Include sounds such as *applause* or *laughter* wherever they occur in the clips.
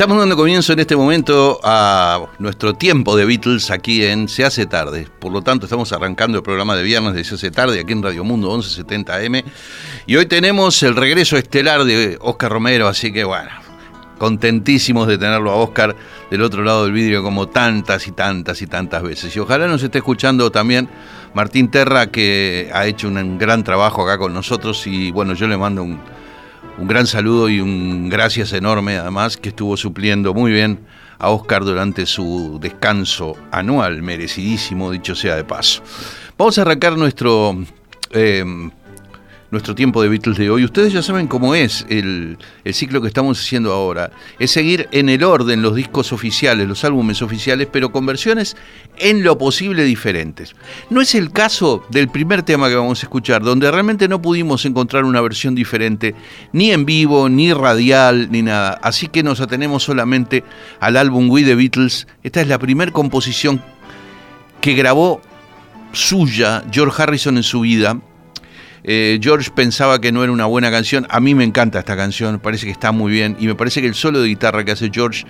Estamos dando comienzo en este momento a nuestro tiempo de Beatles aquí en Se hace tarde. Por lo tanto, estamos arrancando el programa de viernes de Se hace tarde aquí en Radio Mundo 1170M. Y hoy tenemos el regreso estelar de Oscar Romero, así que bueno, contentísimos de tenerlo a Oscar del otro lado del vidrio como tantas y tantas y tantas veces. Y ojalá nos esté escuchando también Martín Terra, que ha hecho un gran trabajo acá con nosotros. Y bueno, yo le mando un un gran saludo y un gracias enorme además que estuvo supliendo muy bien a Oscar durante su descanso anual, merecidísimo, dicho sea de paso. Vamos a arrancar nuestro eh, nuestro tiempo de Beatles de hoy. Ustedes ya saben cómo es el, ciclo que estamos haciendo ahora. Es seguir en el orden los discos oficiales, los álbumes oficiales, pero con versiones en lo posible diferentes. No es el caso del primer tema que vamos a escuchar, donde realmente no pudimos encontrar una versión diferente, ni en vivo, ni radial, ni nada. Así que nos atenemos solamente al álbum We the Beatles. Esta es la primera composición que grabó suya George Harrison en su vida eh, George pensaba que no era una buena canción. A mí me encanta esta canción, parece que está muy bien y me parece que el solo de guitarra que hace George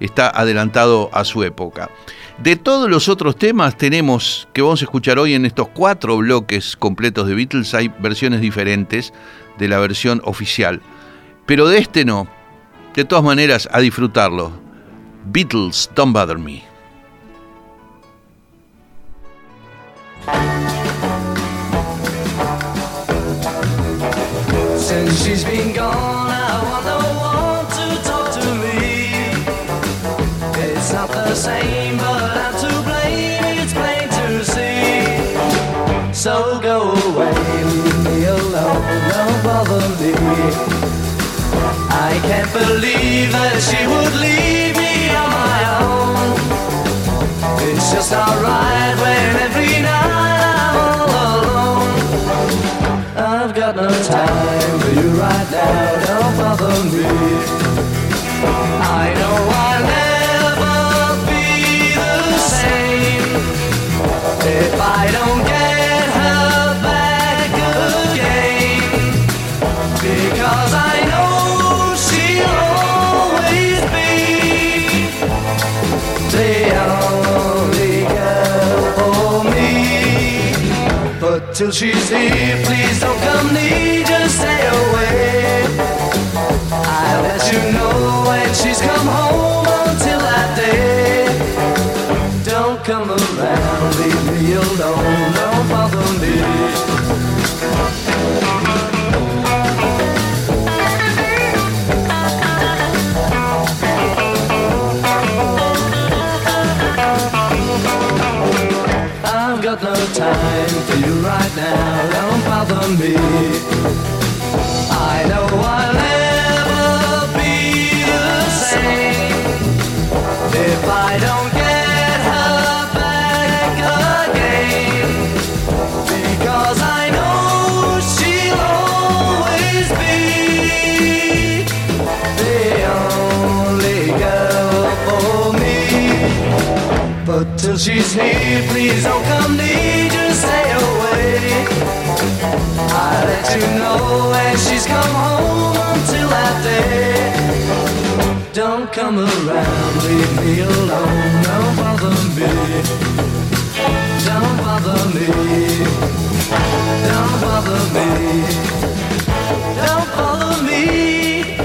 está adelantado a su época. De todos los otros temas tenemos que vamos a escuchar hoy en estos cuatro bloques completos de Beatles hay versiones diferentes de la versión oficial, pero de este no. De todas maneras, a disfrutarlo. Beatles, Don't Bother Me. Since she's been gone, I want no one to talk to me. It's not the same, but I'm to blame, it's plain to see. So go away, leave me alone, don't bother me. I can't believe that she would leave me on my own. It's just not now, don't bother me. I know I'll never be the same if I don't get her back again. Because I know she'll always be the only girl for me. But till she's here, please don't come near, just you know when she's come home until I day? Don't come around, leave me alone, don't bother me. got no time for you right now. Don't bother me. She's here, please don't come near, just stay away. I let you know when she's come home until that day. Don't come around, leave me alone, don't bother me. Don't bother me. Don't bother me. Don't bother me.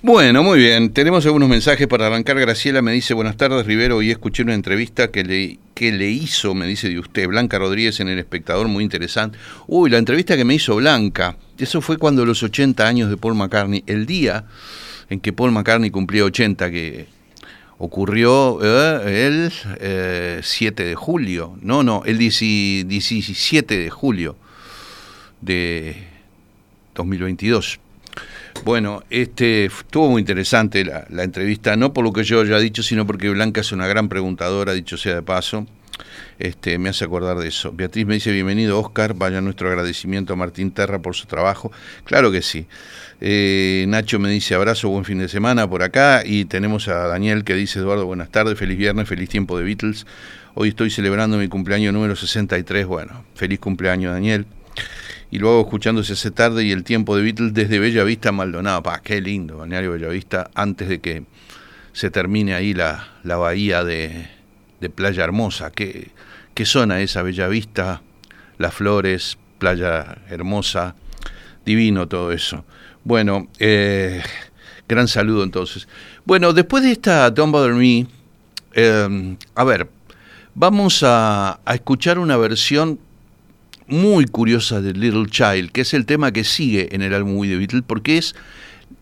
Bueno, muy bien. Tenemos algunos mensajes para arrancar. Graciela me dice, buenas tardes, Rivero. Hoy escuché una entrevista que le, que le hizo, me dice de usted, Blanca Rodríguez en El Espectador, muy interesante. Uy, la entrevista que me hizo Blanca. Eso fue cuando los 80 años de Paul McCartney, el día en que Paul McCartney cumplió 80, que ocurrió eh, el 7 eh, de julio. No, no, el 17 de julio de 2022. Bueno, este estuvo muy interesante la, entrevista, no por lo que yo haya dicho, sino porque Blanca es una gran preguntadora, dicho sea de paso. Este, me hace acordar de eso. Beatriz me dice, bienvenido Oscar, vaya nuestro agradecimiento a Martín Terra por su trabajo. Claro que sí. Eh, Nacho me dice, abrazo, buen fin de semana por acá. Y tenemos a Daniel que dice, Eduardo, buenas tardes, feliz viernes, feliz tiempo de Beatles. Hoy estoy celebrando mi cumpleaños número 63. Bueno, feliz cumpleaños Daniel. Y luego escuchándose ese tarde y el tiempo de Beatles desde Bella Vista Maldonado. Pa, qué lindo, balneario Bellavista, antes de que se termine ahí la, la bahía de, de Playa Hermosa. ¿Qué, ¿Qué zona esa Bellavista? Las flores, Playa Hermosa, divino todo eso. Bueno, eh, gran saludo entonces. Bueno, después de esta Don't Bother Me, eh, a ver, vamos a, a, escuchar una versión muy curiosa de Little Child, que es el tema que sigue en el álbum We The Beatles, porque es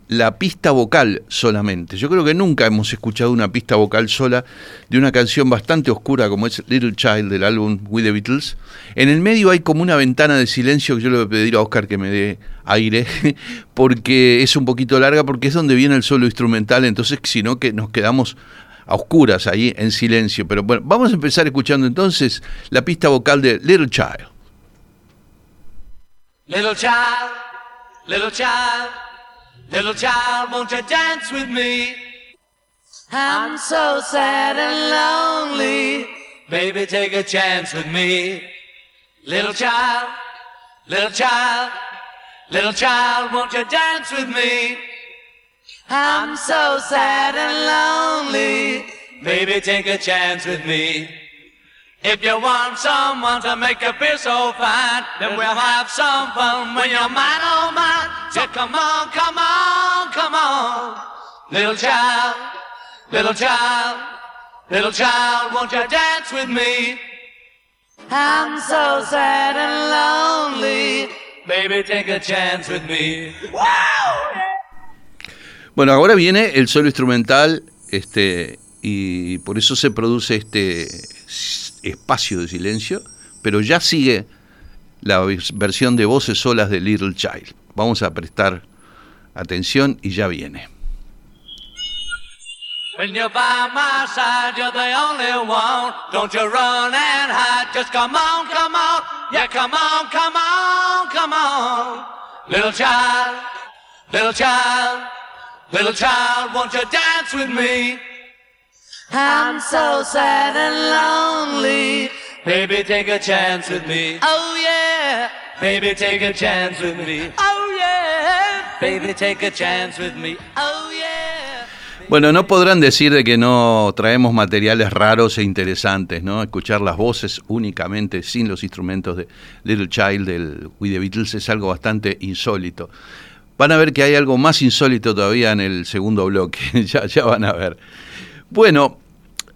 la pista vocal solamente. Yo creo que nunca hemos escuchado una pista vocal sola de una canción bastante oscura como es Little Child del álbum We the Beatles. En el medio hay como una ventana de silencio que yo le voy a pedir a Oscar que me dé aire, *laughs* porque es un poquito larga, porque es donde viene el solo instrumental, entonces si no que nos quedamos a oscuras ahí en silencio. Pero bueno, vamos a empezar escuchando entonces la pista vocal de Little Child. Little child, little child. Little child, won't you dance with me? I'm so sad and lonely. Baby, take a chance with me. Little child, little child, little child, won't you dance with me? I'm so sad and lonely. Baby, take a chance with me. If you want someone to make you feel so fine, then we'll have some fun when you're mine, oh mine. So come on, come on, come on. Little child, little child, little child, won't you dance with me? I'm so sad and lonely. Baby, take a chance with me. Wow! Bueno, ahora viene el solo instrumental, este, y por eso se produce este espacio de silencio, pero ya sigue la versión de voces solas de Little Child. Vamos a prestar atención y ya viene. When you're by my side, you're the only one. Don't you run and hide, just come on, come on. Yeah, come on, come on, come on. Little child, little child, little child, won't you dance with me? I'm so sad and lonely. Baby, take a chance with me. Oh yeah. Baby, take a chance with me. Oh yeah. Baby, take a chance with me. Oh yeah. Bueno, no podrán decir de que no traemos materiales raros e interesantes, ¿no? Escuchar las voces únicamente sin los instrumentos de Little Child del We The Beatles es algo bastante insólito. Van a ver que hay algo más insólito todavía en el segundo bloque, *laughs* ya, ya van a ver. Bueno,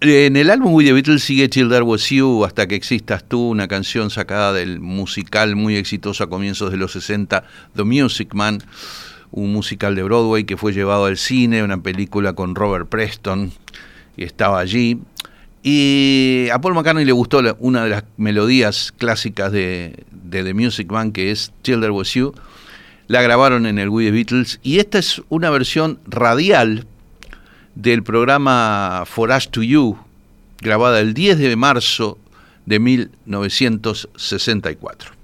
en el álbum We The Beatles sigue Till There Was You, Hasta que existas tú, una canción sacada del musical muy exitoso a comienzos de los 60, The Music Man, un musical de Broadway que fue llevado al cine, una película con Robert Preston, y estaba allí. Y a Paul McCartney le gustó una de las melodías clásicas de, de The Music Man, que es Till There Was You. La grabaron en el We The Beatles, y esta es una versión radial del programa Forage to You, grabada el 10 de marzo de 1964.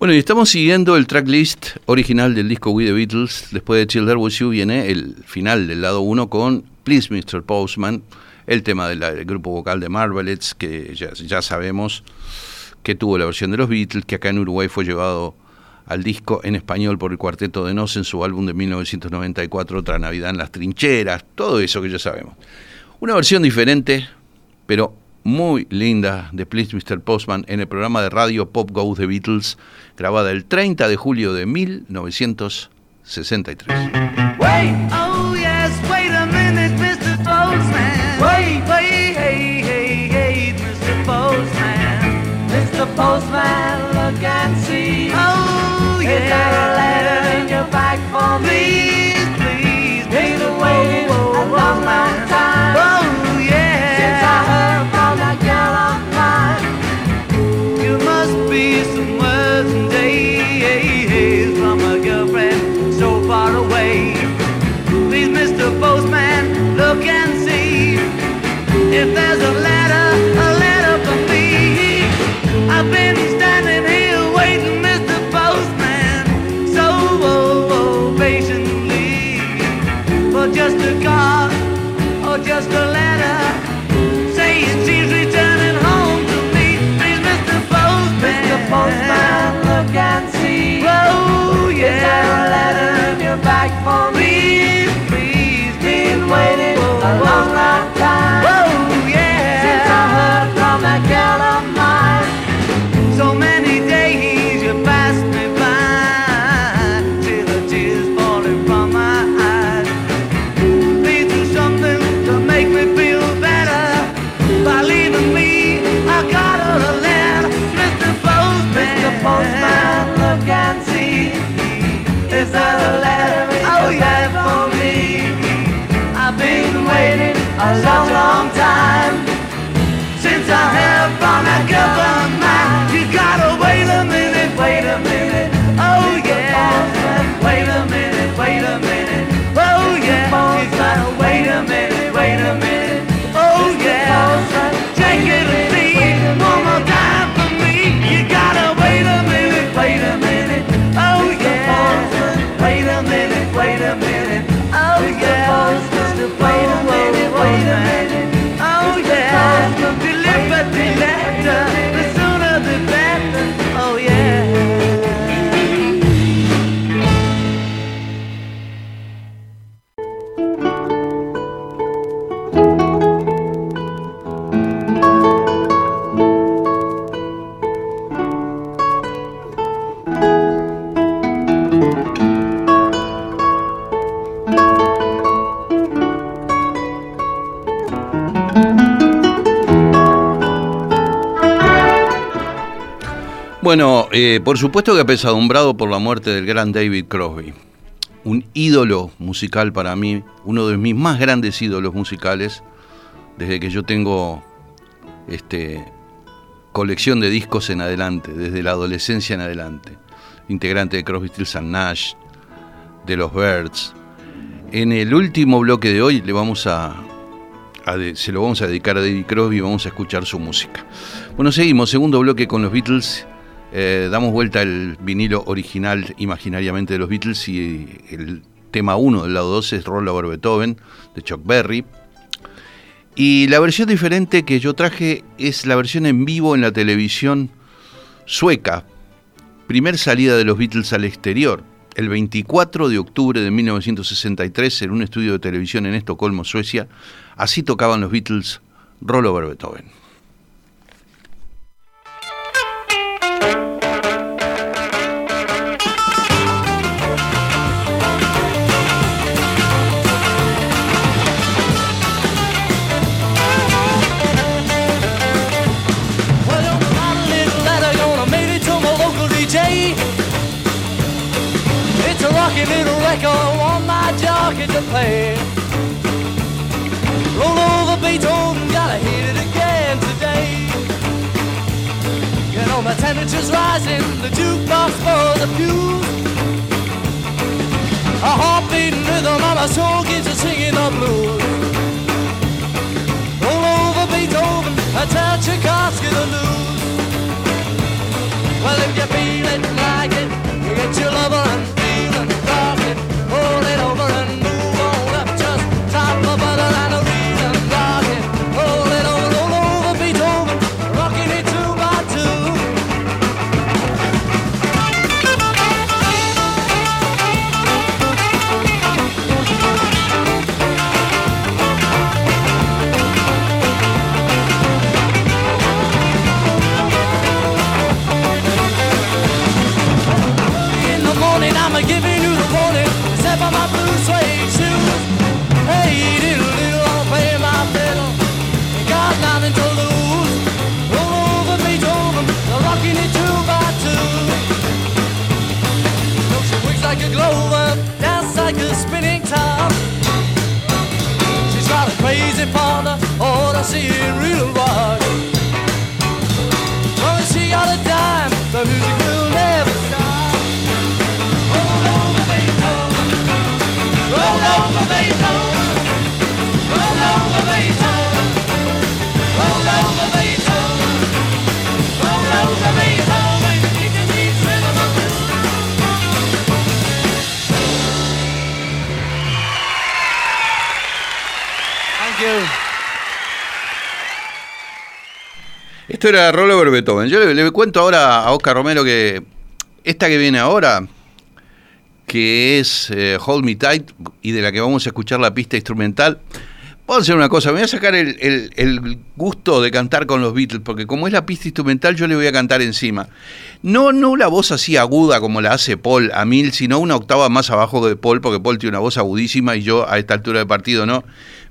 Bueno, y estamos siguiendo el tracklist original del disco We the Beatles. Después de There Was You viene el final del lado 1 con Please Mr. Postman, el tema del, grupo vocal de Marvelettes, que ya, ya sabemos que tuvo la versión de los Beatles, que acá en Uruguay fue llevado al disco en español por el Cuarteto de Nos en su álbum de 1994, Otra Navidad en las Trincheras, todo eso que ya sabemos. Una versión diferente, pero muy linda de Please Mr. Postman en el programa de radio Pop Go The Beatles, grabada el 30 de julio de 1963. Wait, just a card or just a letter saying she's returning home to me. Please, Mr. Postman, Mr. Postman, look and see. Oh, yeah. Is there a letter in your bag for me? Please, please, been waiting a long, long a long, long time since I heard from that girl Bueno, eh, por supuesto que apesadumbrado por la muerte del gran David Crosby. Un ídolo musical para mí, uno de mis más grandes ídolos musicales, desde que yo tengo este, colección de discos en adelante, desde la adolescencia en adelante. Integrante de Crosby, Stills and Nash, de los Birds. En el último bloque de hoy le vamos a, se lo vamos a dedicar a David Crosby y vamos a escuchar su música. Bueno, seguimos, segundo bloque con los Beatles. Eh, damos vuelta al vinilo original imaginariamente de los Beatles y el tema 1 del lado 2 es Roll Over Beethoven de Chuck Berry. Y la versión diferente que yo traje es la versión en vivo en la televisión sueca. Primer salida de los Beatles al exterior. El 24 de octubre de 1963 en un estudio de televisión en Estocolmo, Suecia. Así tocaban los Beatles Roll Over Beethoven. A little record, want my jockey to play. Roll over Beethoven, gotta hit it again today. You know my temperature's rising, the jukebox for the fuse. A heart rhythm, and my soul keeps a singing the blues. Esto era Rollover Beethoven. Yo le, cuento ahora a Oscar Romero que esta que viene ahora, que es eh, Hold Me Tight, y de la que vamos a escuchar la pista instrumental, Vamos a hacer una cosa, me voy a sacar el gusto de cantar con los Beatles, porque como es la pista instrumental, yo le voy a cantar encima. No, no la voz así aguda como la hace Paul a mil, sino una octava más abajo de Paul, porque Paul tiene una voz agudísima y yo a esta altura de partido no.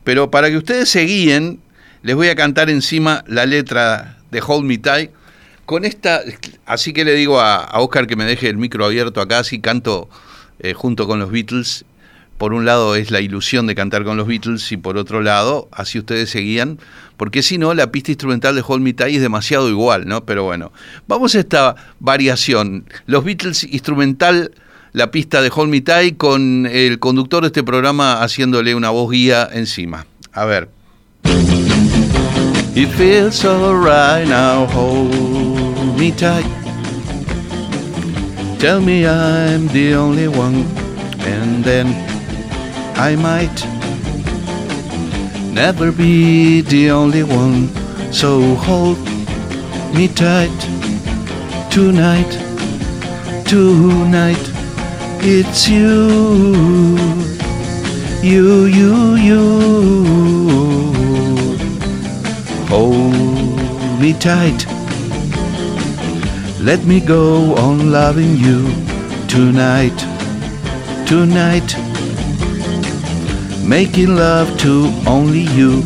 Pero para que ustedes se guíen, les voy a cantar encima la letra de Hold Me Tight. Con esta, así que le digo a, Oscar que me deje el micro abierto acá, así canto eh, junto con los Beatles. Por un lado es la ilusión de cantar con los Beatles y por otro lado, así ustedes se guían, porque si no, la pista instrumental de Hold Me Tight es demasiado igual, ¿no? Pero bueno, vamos a esta variación. Los Beatles instrumental, la pista de Hold Me Tight con el conductor de este programa haciéndole una voz guía encima. A ver. It feels alright now, hold me tight. Tell me I'm the only one, and then I might never be the only one. So hold me tight tonight, tonight. It's you, you, you, you. Hold me tight. Let me go on loving you tonight, tonight. Making love to only you.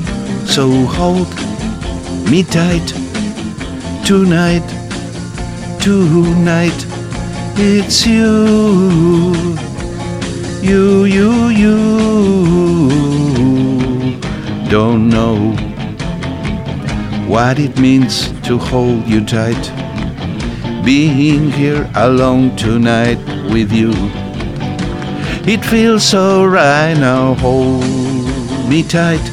So hold me tight tonight, tonight. It's you, you, you, you. Don't know what it means to hold you tight. Being here alone tonight with you. It feels so right now, hold me tight.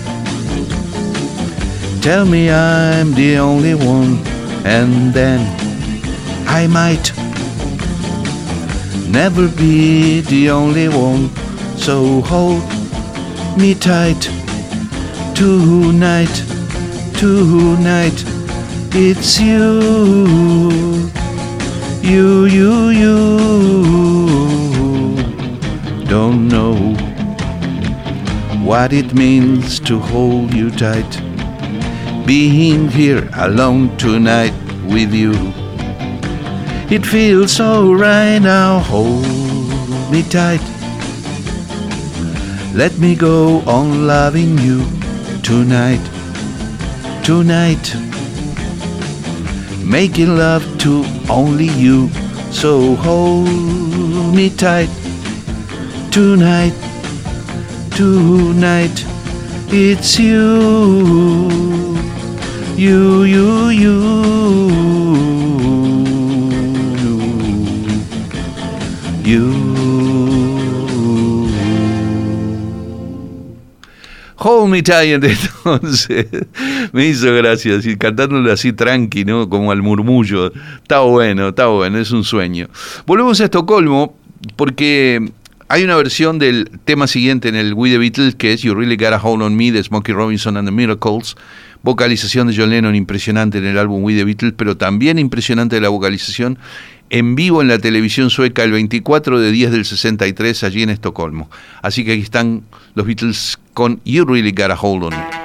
Tell me I'm the only one, and then I might never be the only one. So hold me tight tonight, tonight. It's you, you, you, you. Don't know what it means to hold you tight. Being here alone tonight with you. It feels so right now, hold me tight. Let me go on loving you tonight, tonight. Making love to only you, so hold me tight tonight, tonight. It's you, you, you, you, you. Hold me tight, *laughs* entonces me hizo gracia, así, cantándolo así tranqui, ¿no? Como al murmullo. Está bueno, está bueno, es un sueño. Volvemos a Estocolmo porque hay una versión del tema siguiente en el We the Beatles que es You Really Got a Hold on Me de Smokey Robinson and the Miracles. Vocalización de John Lennon impresionante en el álbum We the Beatles, pero también impresionante la vocalización en vivo en la televisión sueca el 24 de 10 del 63 allí en Estocolmo. Así que aquí están los Beatles con You Really Got a Hold on Me.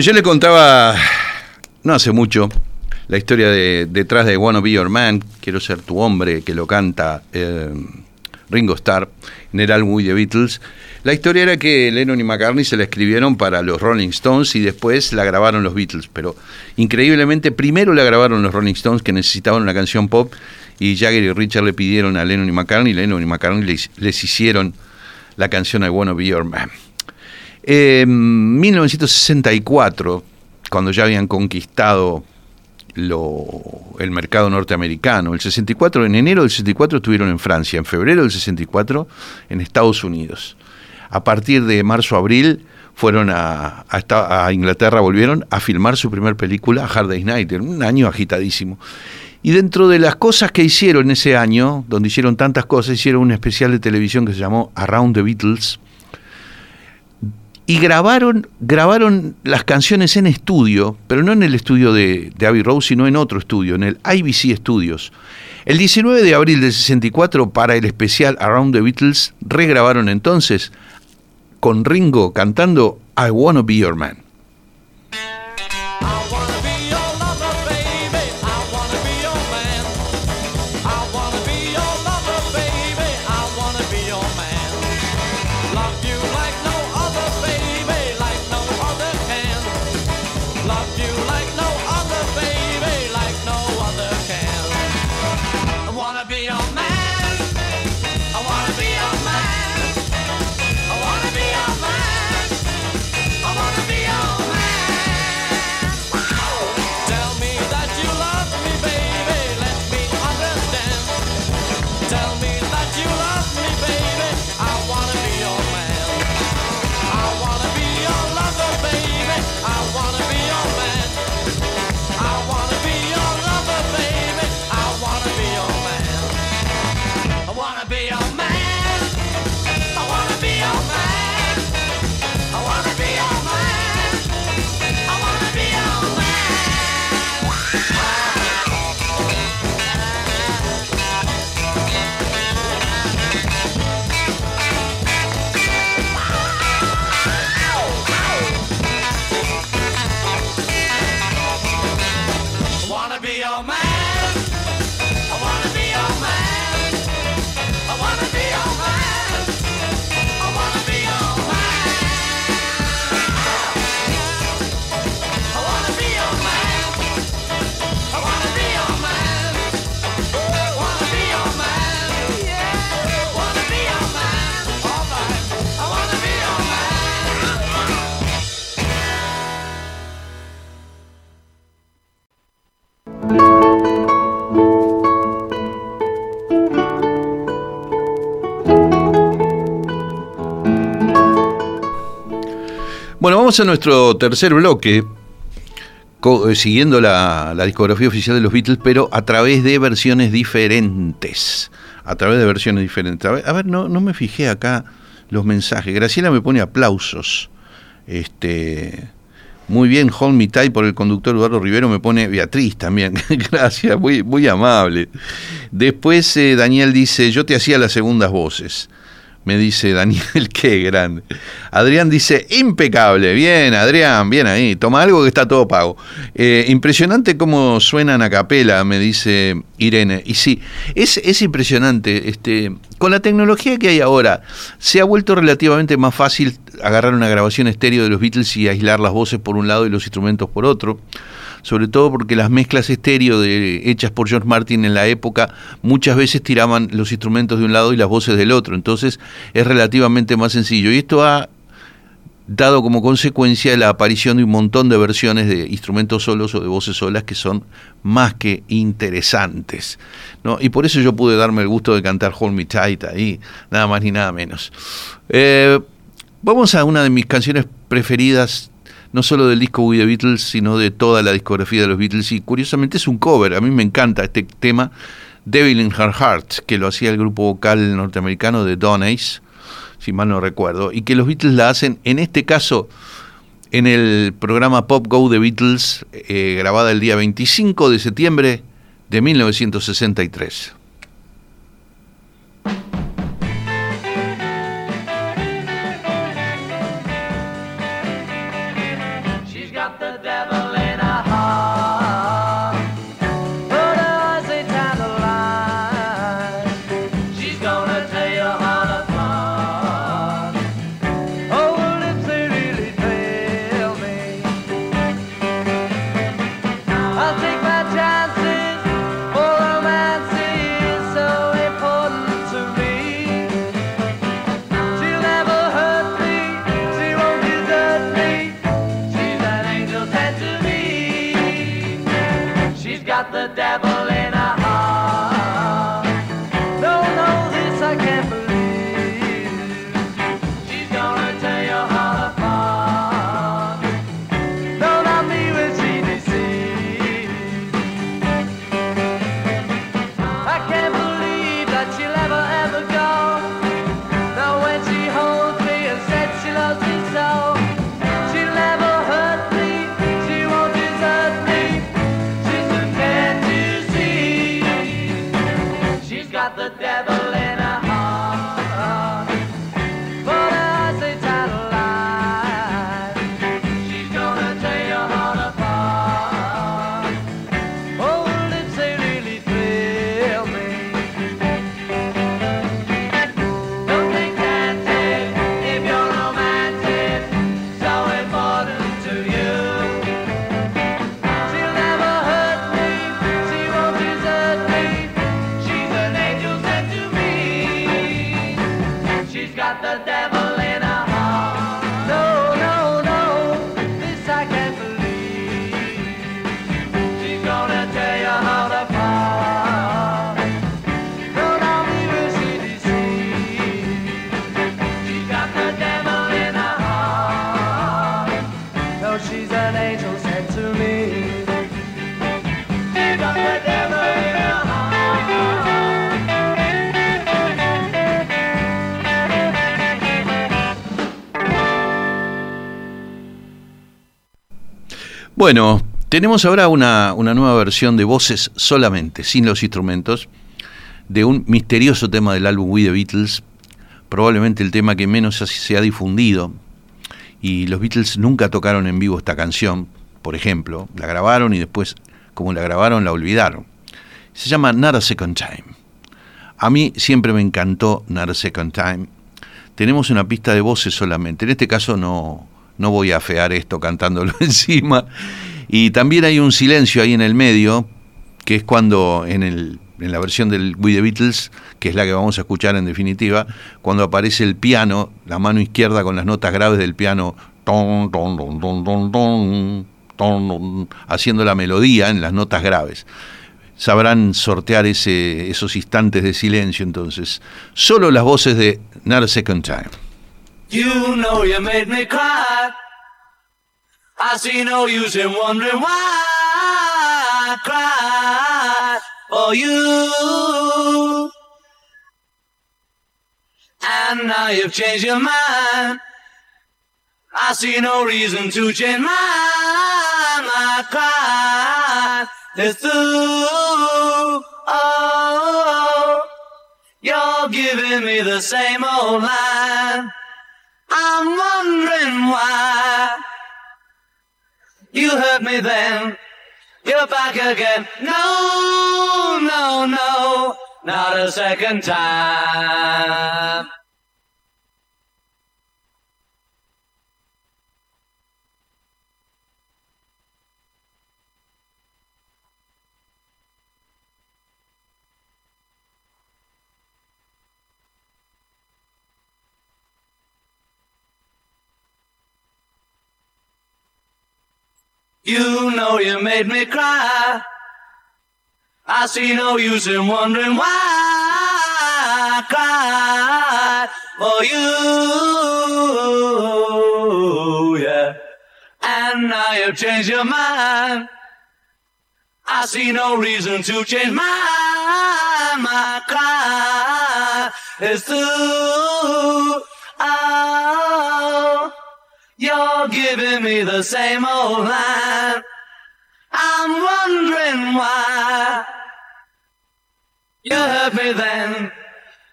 Yo le contaba no hace mucho la historia de detrás de Wanna Be Your Man, Quiero ser tu hombre, que lo canta eh, Ringo Starr en el álbum de Beatles. La historia era que Lennon y McCartney se la escribieron para los Rolling Stones y después la grabaron los Beatles, pero increíblemente primero la grabaron los Rolling Stones que necesitaban una canción pop y Jagger y Richard le pidieron a Lennon y McCartney, Lennon y McCartney les, les hicieron la canción I Wanna Be Your Man. En 1964, cuando ya habían conquistado el mercado norteamericano. El 64, en enero del 64 estuvieron en Francia, en febrero del 64 en Estados Unidos. A partir de marzo-abril fueron a, Inglaterra, volvieron a filmar su primer película, Hard Day's Night, un año agitadísimo. Y dentro de las cosas que hicieron ese año, donde hicieron tantas cosas, hicieron un especial de televisión que se llamó Around the Beatles, y grabaron, grabaron las canciones en estudio, pero no en el estudio de, de Abbey Road, sino en otro estudio, en el IBC Studios. El 19 de abril del 64, para el especial Around the Beatles, regrabaron entonces con Ringo cantando I Wanna Be Your Man. Vamos a nuestro tercer bloque, eh, siguiendo la, discografía oficial de los Beatles, pero a través de versiones diferentes. A través de versiones diferentes. A ver, no, no me fijé acá los mensajes. Graciela me pone aplausos. Este. Muy bien, Hold Me Tight por el conductor Eduardo Rivero, me pone Beatriz también. *laughs* Gracias, muy, muy amable. Después eh, Daniel dice, yo te hacía las segundas voces me dice Daniel, *laughs* qué grande. Adrián dice, impecable, bien, Adrián, bien ahí, toma algo que está todo pago. Eh, impresionante cómo suenan a capela, me dice Irene. Y sí, es, es impresionante, este, con la tecnología que hay ahora, se ha vuelto relativamente más fácil agarrar una grabación estéreo de los Beatles y aislar las voces por un lado y los instrumentos por otro sobre todo porque las mezclas estéreo de, hechas por George Martin en la época muchas veces tiraban los instrumentos de un lado y las voces del otro, entonces es relativamente más sencillo. Y esto ha dado como consecuencia la aparición de un montón de versiones de instrumentos solos o de voces solas que son más que interesantes. ¿no? Y por eso yo pude darme el gusto de cantar Hold Me Tight ahí, nada más ni nada menos. Eh, vamos a una de mis canciones preferidas no solo del disco We the Beatles, sino de toda la discografía de los Beatles. Y curiosamente es un cover, a mí me encanta este tema, Devil in Her Heart, que lo hacía el grupo vocal norteamericano de Don Ace, si mal no recuerdo, y que los Beatles la hacen, en este caso, en el programa Pop Go de Beatles, eh, grabada el día 25 de septiembre de 1963. Bueno, tenemos ahora una, una nueva versión de voces solamente, sin los instrumentos, de un misterioso tema del álbum We the Beatles, probablemente el tema que menos se ha difundido. Y los Beatles nunca tocaron en vivo esta canción, por ejemplo, la grabaron y después, como la grabaron, la olvidaron. Se llama Not a Second Time. A mí siempre me encantó Not a Second Time. Tenemos una pista de voces solamente. En este caso no, no voy a afear esto cantándolo *laughs* encima. Y también hay un silencio ahí en el medio, que es cuando en, el, en la versión del We The Beatles, que es la que vamos a escuchar en definitiva, cuando aparece el piano, la mano izquierda con las notas graves del piano, ton, ton, ton, ton, ton, ton, ton haciendo la melodía en las notas graves sabrán sortear ese, esos instantes de silencio entonces. Solo las voces de Not a Second Time. You know you made me cry. I see no use in wondering why I cried for you. And now you've changed your mind. I see no reason to change mine. My cry is through. Oh, you're giving me the same old line. I'm wondering why you hurt me then. You're back again. No, no, no, not a second time. You know you made me cry. I see no use in wondering why I cried for you. Yeah. And now you've changed your mind. I see no reason to change my my cry is through. You're giving me the same old line. I'm wondering why you hurt me then.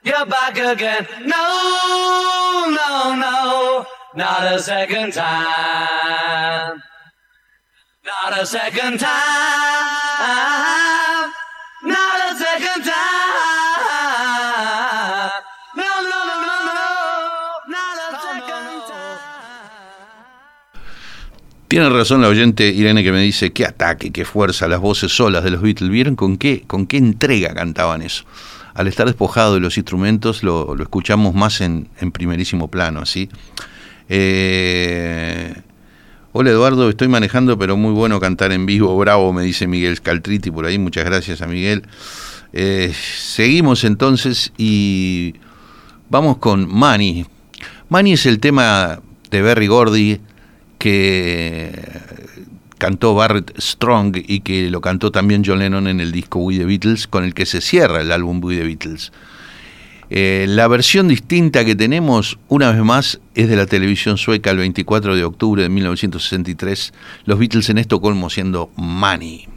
You're back again. No, no, no, not a second time. Not a second time. Not a second time. Tiene razón la oyente Irene que me dice qué ataque, qué fuerza, las voces solas de los Beatles. ¿Vieron con qué, con qué entrega cantaban eso? Al estar despojado de los instrumentos lo, lo escuchamos más en, en primerísimo plano, ¿sí? Eh, hola Eduardo, estoy manejando, pero muy bueno cantar en vivo. Bravo, me dice Miguel Scaltriti por ahí. Muchas gracias a Miguel. Eh, seguimos entonces y vamos con Money. Money es el tema de Berry Gordy que cantó Barrett Strong y que lo cantó también John Lennon en el disco We the Beatles, con el que se cierra el álbum We the Beatles. Eh, la versión distinta que tenemos, una vez más, es de la televisión sueca el 24 de octubre de 1963, los Beatles en Estocolmo siendo Money.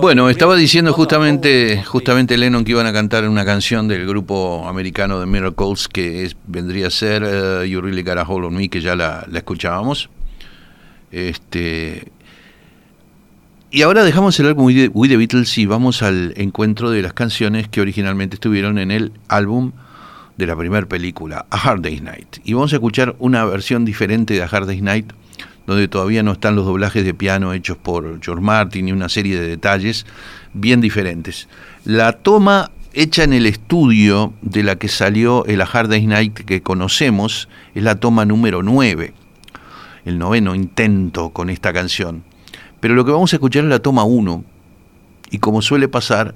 Bueno, estaba diciendo justamente, justamente Lennon que iban a cantar una canción del grupo americano de Miracles que es- vendría a ser eh, You Really Got a Hold on Me, que ya la, la escuchábamos. Este, y ahora dejamos el álbum We the Beatles y vamos al encuentro de las canciones que originalmente estuvieron en el álbum de la primera película, A Hard Day's Night. Y vamos a escuchar una versión diferente de A Hard Day's Night, donde todavía no están los doblajes de piano hechos por George Martin y una serie de detalles bien diferentes. La toma hecha en el estudio de la que salió el A Hard Day's Night que conocemos es la toma número 9, el noveno intento con esta canción. Pero lo que vamos a escuchar es la toma 1, y como suele pasar,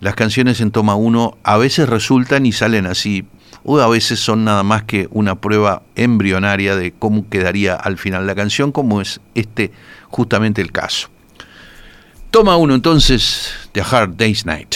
las canciones en toma 1 a veces resultan y salen así, o a veces son nada más que una prueba embrionaria de cómo quedaría al final la canción, como es este justamente el caso. Toma 1 entonces de Hard Day's Night.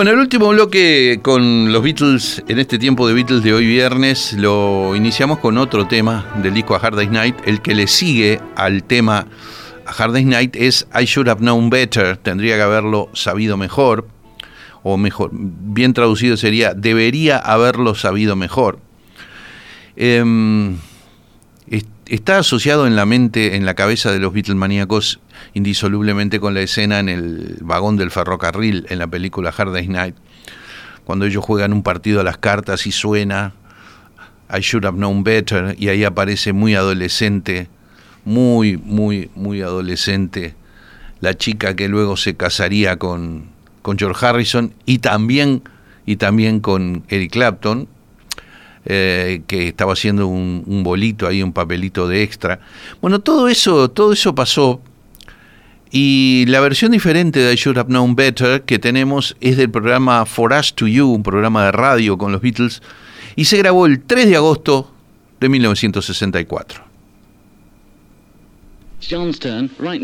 Bueno, el último bloque con los Beatles, en este tiempo de Beatles de hoy viernes, lo iniciamos con otro tema del disco A Hard Day's Night. El que le sigue al tema A Hard Day's Night es I Should Have Known Better, tendría que haberlo sabido mejor, o mejor, bien traducido sería, debería haberlo sabido mejor. Em, está asociado en la mente, en la cabeza de los Beatlemaníacos, indisolublemente con la escena en el vagón del ferrocarril en la película Hard Day's Night, cuando ellos juegan un partido a las cartas y suena I Should Have Known Better, y ahí aparece muy adolescente, muy, muy, muy adolescente, la chica que luego se casaría con, con George Harrison y también, y también con Eric Clapton, eh, que estaba haciendo un, bolito ahí, un papelito de extra. Bueno, todo eso, todo eso pasó. Y la versión diferente de I Should Have Known Better que tenemos es del programa For Us to You, un programa de radio con los Beatles, y se grabó el 3 de agosto de 1964. John's right.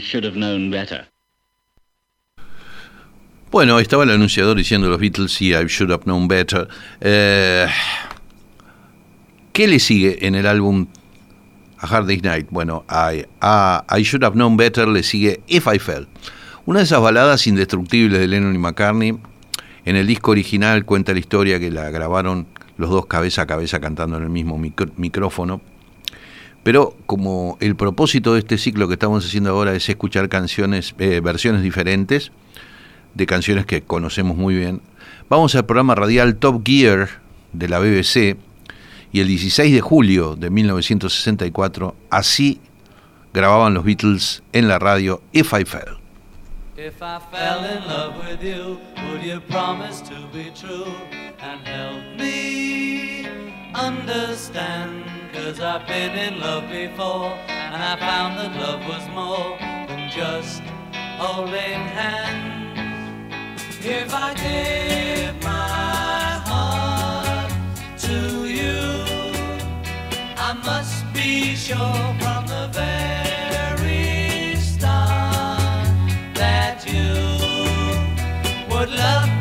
Should have known better. Bueno, estaba el anunciador diciendo los Beatles y I should have known better. Eh, ¿Qué le sigue en el álbum A Hard Day's Night? Bueno, I, a I Should Have Known Better le sigue If I Fell. Una de esas baladas indestructibles de Lennon y McCartney. En el disco original cuenta la historia que la grabaron los dos cabeza a cabeza cantando en el mismo micrófono. Pero como el propósito de este ciclo que estamos haciendo ahora es escuchar canciones, eh, versiones diferentes de canciones que conocemos muy bien, vamos al programa radial Top Gear de la BBC y el 16 de julio de 1964 así grababan los Beatles en la radio If I Fell. If I fell in love with you, would you promise to be true and help me understand? Cause I've been in love before And I found that love was more than just holding hands. If I give my heart to you I must be sure from the very start That you would love me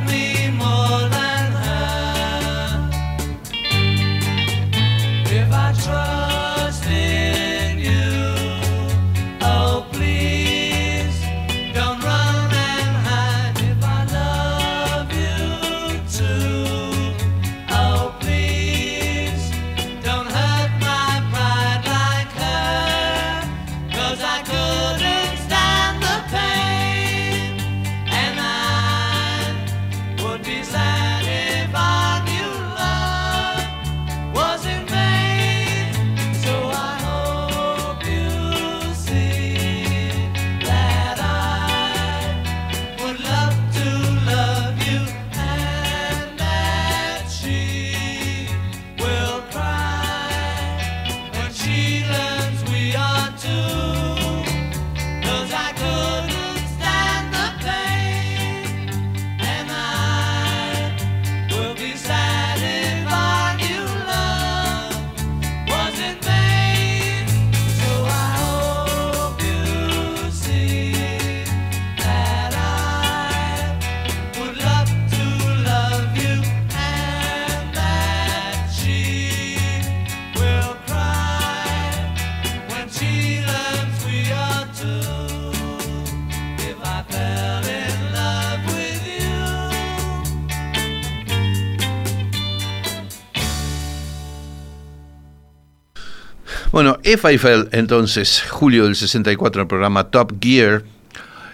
Bueno, If I Fell, entonces, julio del 64, en el programa Top Gear.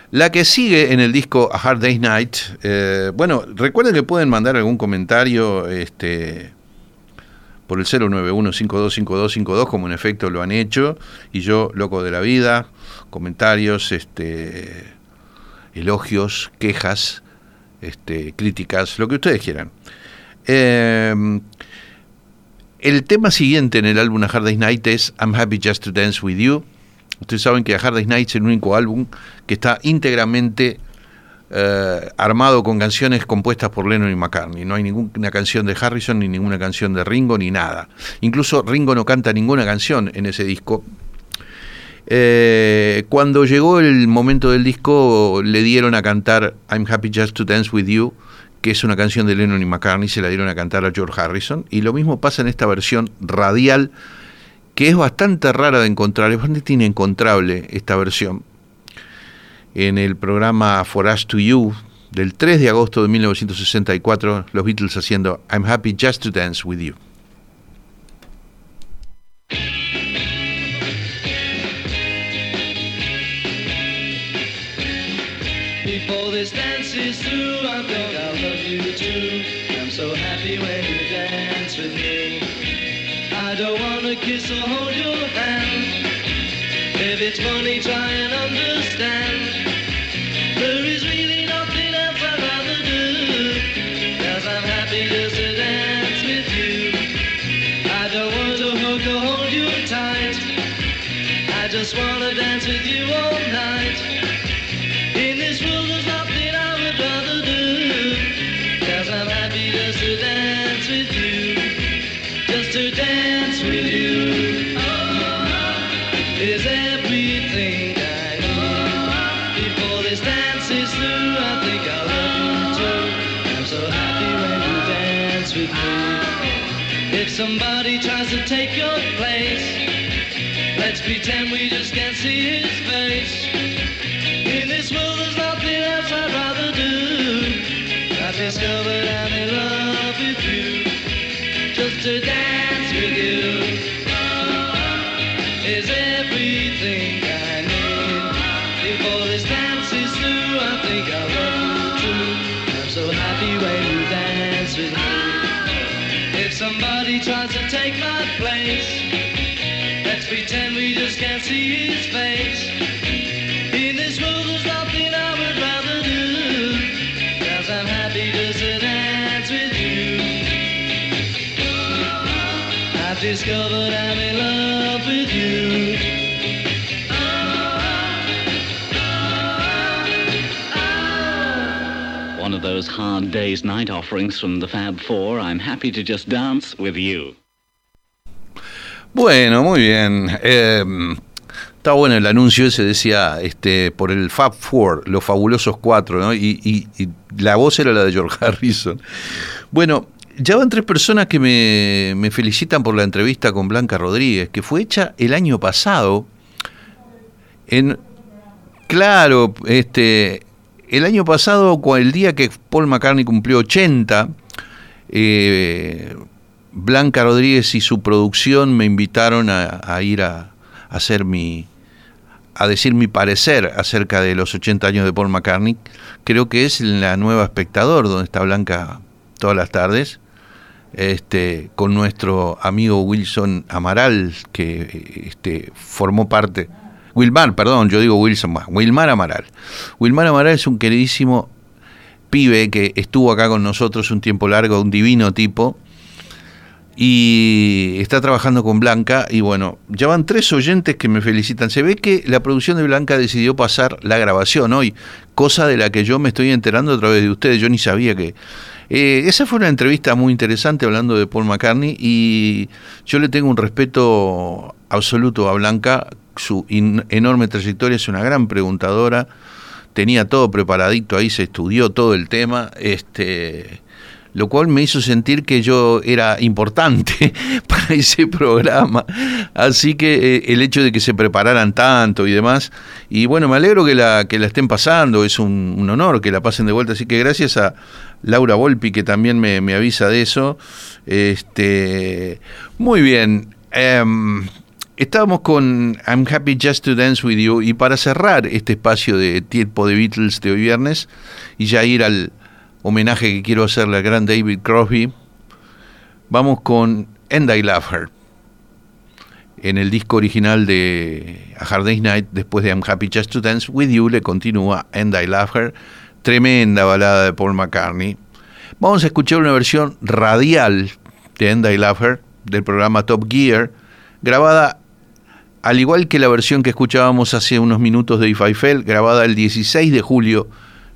La que sigue en el disco A Hard Day's Night. eh, bueno, recuerden que pueden mandar algún comentario este, por el 091-525252, como en efecto lo han hecho. Y yo, loco de la vida, comentarios, este, elogios, quejas, este, críticas, lo que ustedes quieran. Eh, el tema siguiente en el álbum A Hard Day's Night es I'm Happy Just to Dance With You. Ustedes saben que A Hard Day's Night es el único álbum que está íntegramente eh, armado con canciones compuestas por Lennon y McCartney. No hay ninguna canción de Harrison, ni ninguna canción de Ringo, ni nada. Incluso Ringo no canta ninguna canción en ese disco. Eh, cuando llegó el momento del disco, le dieron a cantar I'm Happy Just to Dance With You, que es una canción de Lennon y McCartney, se la dieron a cantar a George Harrison. Y lo mismo pasa en esta versión radial, que es bastante rara de encontrar, es bastante inencontrable esta versión. En el programa For Us to You, del 3 de agosto de 1964, los Beatles haciendo I'm Happy Just to Dance With You. If it's funny, try and somebody tries to take your place. Let's pretend we just can't see his face. In this world there's nothing else I'd rather do. I've discovered I'm somebody tries to take my place. Let's pretend we just can't see his face. In this world there's nothing I would rather do. Cause I'm happy just to dance with you. I've discovered I'm in love with you those hard day's night offerings from the Fab. I'm happy to just dance with you. Bueno, muy bien. Eh, Estaba bueno el anuncio ese, decía, este, por el Fab Four, los fabulosos cuatro, ¿no? Y, y- y la voz era la de George Harrison. Bueno, ya van tres personas que me, me felicitan por la entrevista con Blanca Rodríguez, que fue hecha el año pasado. En, claro, este, el año pasado, el día que Paul McCartney cumplió 80, eh, Blanca Rodríguez y su producción me invitaron a, ir a, a hacer mi a decir mi parecer acerca de los 80 años de Paul McCartney. Creo que es en la nueva espectador donde está Blanca todas las tardes. Este, con nuestro amigo Wilson Amaral, que este, formó parte, Wilmar, perdón, yo digo Wilson, Wilmar Amaral. Wilmar Amaral es un queridísimo pibe que estuvo acá con nosotros un tiempo largo, un divino tipo, y está trabajando con Blanca y bueno, ya van tres oyentes que me felicitan. Se ve que la producción de Blanca decidió pasar la grabación hoy, cosa de la que yo me estoy enterando a través de ustedes, yo ni sabía que... Eh, esa fue una entrevista muy interesante hablando de Paul McCartney y yo le tengo un respeto absoluto a Blanca, su enorme trayectoria, es una gran preguntadora, tenía todo preparadito ahí, se estudió todo el tema, este lo cual me hizo sentir que yo era importante *laughs* para ese programa. Así que eh, el hecho de que se prepararan tanto y demás, y bueno, me alegro que la, que la estén pasando, es un, honor que la pasen de vuelta, así que gracias a Laura Volpi que también me, me avisa de eso. Este, muy bien. em, Estábamos con I'm Happy Just to Dance With You y para cerrar este espacio de tiempo de Beatles de hoy viernes y ya ir al homenaje que quiero hacerle al gran David Crosby, vamos con And I Love Her. En el disco original de A Hard Day's Night, después de I'm Happy Just to Dance With You, le continúa And I Love Her, tremenda balada de Paul McCartney. Vamos a escuchar una versión radial de And I Love Her del programa Top Gear, grabada al igual que la versión que escuchábamos hace unos minutos de If I Fell, grabada el 16 de julio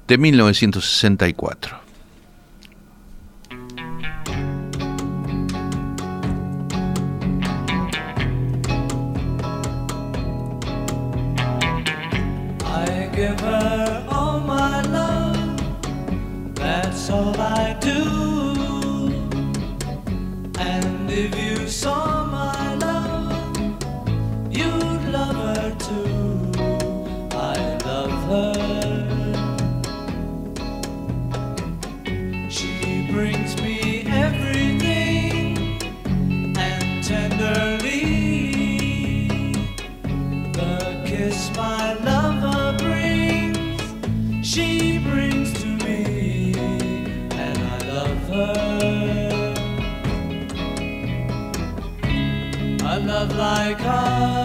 de 1964. like I.